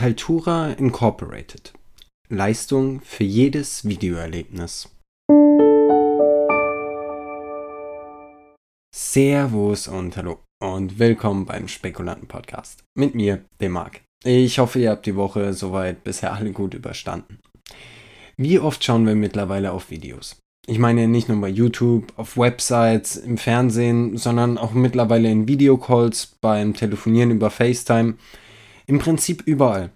Kaltura Incorporated. Leistung für jedes Videoerlebnis. Servus und hallo und willkommen beim Spekulanten Podcast. Mit mir, dem Marc. Ich hoffe, ihr habt die Woche soweit bisher alle gut überstanden. Wie oft schauen wir mittlerweile auf Videos? Ich meine nicht nur bei YouTube, auf Websites, im Fernsehen, sondern auch mittlerweile in Videocalls, beim Telefonieren über FaceTime, im Prinzip überall.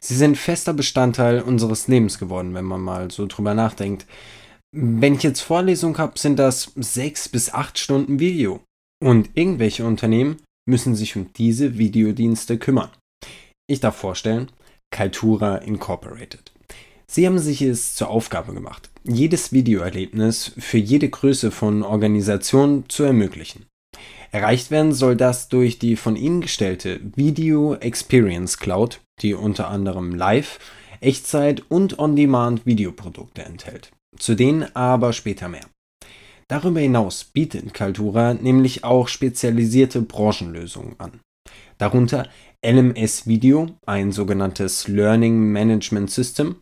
Sie sind fester Bestandteil unseres Lebens geworden, wenn man mal so drüber nachdenkt. Wenn ich jetzt Vorlesung habe, sind das sechs bis acht Stunden Video. Und irgendwelche Unternehmen müssen sich um diese Videodienste kümmern. Ich darf vorstellen, Kaltura Incorporated. Sie haben sich es zur Aufgabe gemacht, jedes Videoerlebnis für jede Größe von Organisation zu ermöglichen. Erreicht werden soll das durch die von ihnen gestellte Video Experience Cloud, die unter anderem Live, Echtzeit und On-Demand Videoprodukte enthält. Zu denen aber später mehr. Darüber hinaus bietet Kaltura nämlich auch spezialisierte Branchenlösungen an. Darunter LMS Video, ein sogenanntes Learning Management System,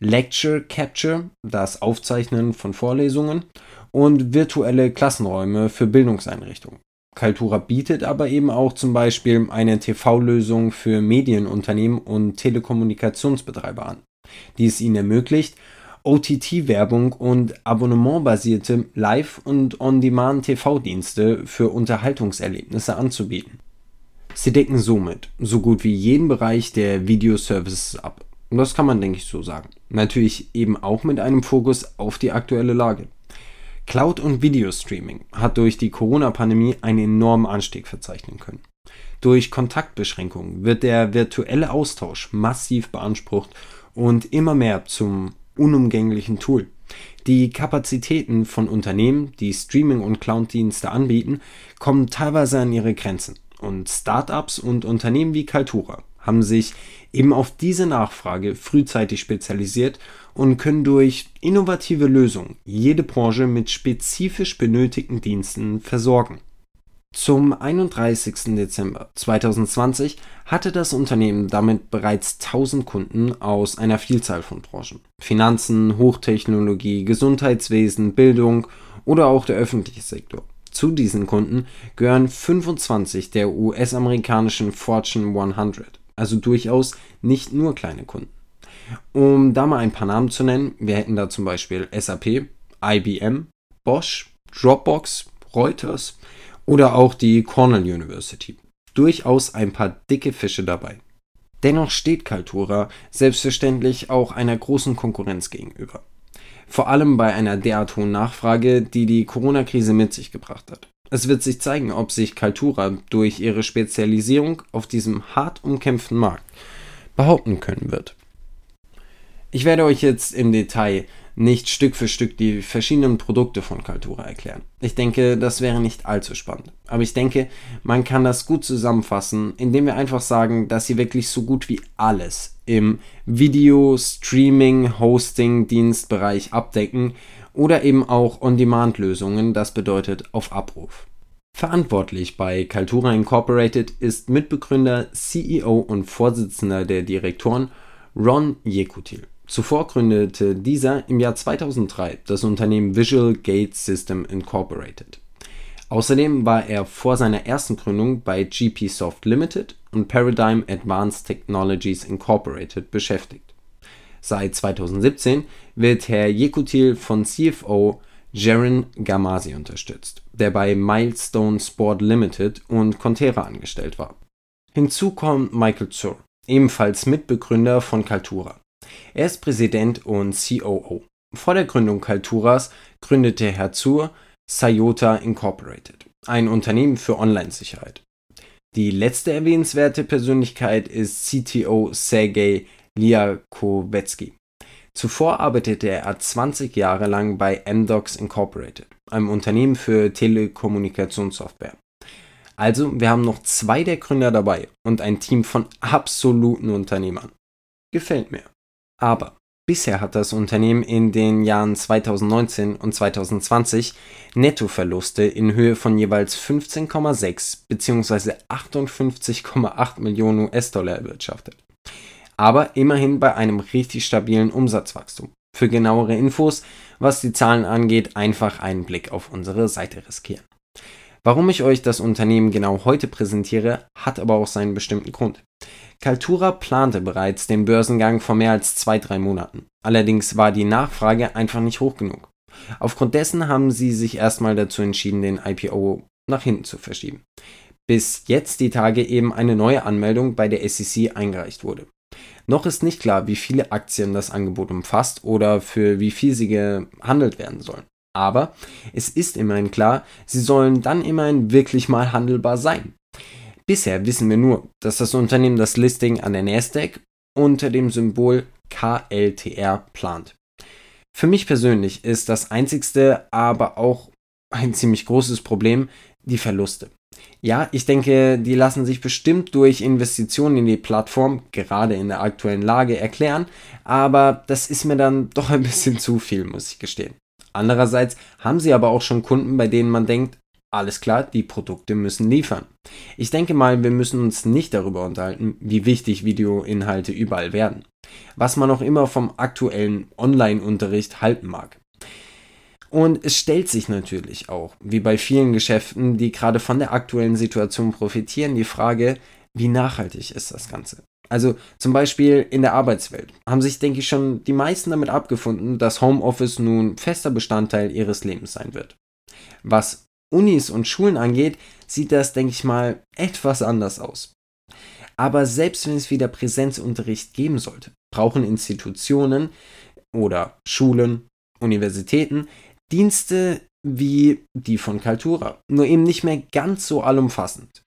Lecture Capture, das Aufzeichnen von Vorlesungen und virtuelle Klassenräume für Bildungseinrichtungen. Kaltura bietet aber eben auch zum Beispiel eine TV-Lösung für Medienunternehmen und Telekommunikationsbetreiber an, die es ihnen ermöglicht, OTT-Werbung und abonnementbasierte Live- und On-Demand-TV-Dienste für Unterhaltungserlebnisse anzubieten. Sie decken somit so gut wie jeden Bereich der Videoservices ab. Und das kann man, denke ich, so sagen. Natürlich eben auch mit einem Fokus auf die aktuelle Lage. Cloud- und Videostreaming hat durch die Corona-Pandemie einen enormen Anstieg verzeichnen können. Durch Kontaktbeschränkungen wird der virtuelle Austausch massiv beansprucht und immer mehr zum unumgänglichen Tool. Die Kapazitäten von Unternehmen, die Streaming- und Cloud-Dienste anbieten, kommen teilweise an ihre Grenzen. Und Startups und Unternehmen wie Kaltura haben sich eben auf diese Nachfrage frühzeitig spezialisiert und können durch innovative Lösungen jede Branche mit spezifisch benötigten Diensten versorgen. Zum 31. Dezember 2020 hatte das Unternehmen damit bereits 1000 Kunden aus einer Vielzahl von Branchen. Finanzen, Hochtechnologie, Gesundheitswesen, Bildung oder auch der öffentliche Sektor. Zu diesen Kunden gehören 25 der US-amerikanischen Fortune 100 also durchaus nicht nur kleine Kunden. Um da mal ein paar Namen zu nennen, wir hätten da zum Beispiel SAP, IBM, Bosch, Dropbox, Reuters oder auch die Cornell University. Durchaus ein paar dicke Fische dabei. Dennoch steht Kaltura selbstverständlich auch einer großen Konkurrenz gegenüber. Vor allem bei einer derart hohen Nachfrage, die die Corona-Krise mit sich gebracht hat. Es wird sich zeigen, ob sich Kaltura durch ihre Spezialisierung auf diesem hart umkämpften Markt behaupten können wird. Ich werde euch jetzt im Detail nicht Stück für Stück die verschiedenen Produkte von Kaltura erklären. Ich denke, das wäre nicht allzu spannend. Aber ich denke, man kann das gut zusammenfassen, indem wir einfach sagen, dass sie wirklich so gut wie alles im Video, Streaming, Hosting, Dienstbereich abdecken oder eben auch On-Demand-Lösungen, das bedeutet auf Abruf. Verantwortlich bei Kaltura Incorporated ist Mitbegründer, CEO und Vorsitzender der Direktoren Ron Yekutil. Zuvor gründete dieser im Jahr 2003 das Unternehmen Visual Gate System Incorporated. Außerdem war er vor seiner ersten Gründung bei GP Soft Limited und Paradigm Advanced Technologies Incorporated beschäftigt. Seit 2017 wird Herr Yekutil von CFO Jaron Gamasi unterstützt, der bei Milestone Sport Limited und Contera angestellt war. Hinzu kommt Michael Zur, ebenfalls Mitbegründer von Kaltura. Er ist Präsident und COO. Vor der Gründung Kalturas gründete Herr Zur Sayota Incorporated, ein Unternehmen für Online-Sicherheit. Die letzte erwähnenswerte Persönlichkeit ist CTO Sergei Liakovetsky. Zuvor arbeitete er 20 Jahre lang bei Amdocs Incorporated, einem Unternehmen für Telekommunikationssoftware. Also, wir haben noch zwei der Gründer dabei und ein Team von absoluten Unternehmern. Gefällt mir. Aber bisher hat das Unternehmen in den Jahren 2019 und 2020 Nettoverluste in Höhe von jeweils 15,6 bzw. 58,8 Millionen US-Dollar erwirtschaftet. Aber immerhin bei einem richtig stabilen Umsatzwachstum. Für genauere Infos, was die Zahlen angeht, einfach einen Blick auf unsere Seite riskieren. Warum ich euch das Unternehmen genau heute präsentiere, hat aber auch seinen bestimmten Grund. Kaltura plante bereits den Börsengang vor mehr als zwei, drei Monaten. Allerdings war die Nachfrage einfach nicht hoch genug. Aufgrund dessen haben sie sich erstmal dazu entschieden, den IPO nach hinten zu verschieben. Bis jetzt die Tage eben eine neue Anmeldung bei der SEC eingereicht wurde. Noch ist nicht klar, wie viele Aktien das Angebot umfasst oder für wie viel sie gehandelt werden sollen. Aber es ist immerhin klar, sie sollen dann immerhin wirklich mal handelbar sein. Bisher wissen wir nur, dass das Unternehmen das Listing an der Nasdaq unter dem Symbol KLTR plant. Für mich persönlich ist das einzigste, aber auch ein ziemlich großes Problem die Verluste. Ja, ich denke, die lassen sich bestimmt durch Investitionen in die Plattform, gerade in der aktuellen Lage, erklären, aber das ist mir dann doch ein bisschen zu viel, muss ich gestehen. Andererseits haben sie aber auch schon Kunden, bei denen man denkt, alles klar, die Produkte müssen liefern. Ich denke mal, wir müssen uns nicht darüber unterhalten, wie wichtig Videoinhalte überall werden. Was man auch immer vom aktuellen Online-Unterricht halten mag. Und es stellt sich natürlich auch, wie bei vielen Geschäften, die gerade von der aktuellen Situation profitieren, die Frage, wie nachhaltig ist das Ganze? Also zum Beispiel in der Arbeitswelt haben sich, denke ich, schon die meisten damit abgefunden, dass Homeoffice nun fester Bestandteil ihres Lebens sein wird. Was Unis und Schulen angeht, sieht das, denke ich mal, etwas anders aus. Aber selbst wenn es wieder Präsenzunterricht geben sollte, brauchen Institutionen oder Schulen, Universitäten Dienste wie die von Kaltura, nur eben nicht mehr ganz so allumfassend.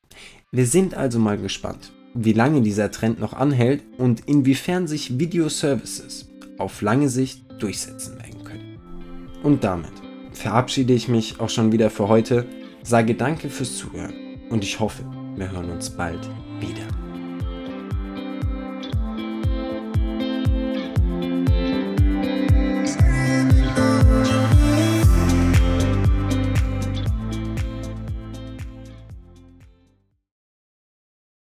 Wir sind also mal gespannt, wie lange dieser Trend noch anhält und inwiefern sich Videoservices auf lange Sicht durchsetzen werden können. Und damit verabschiede ich mich auch schon wieder für heute, sage danke fürs Zuhören und ich hoffe, wir hören uns bald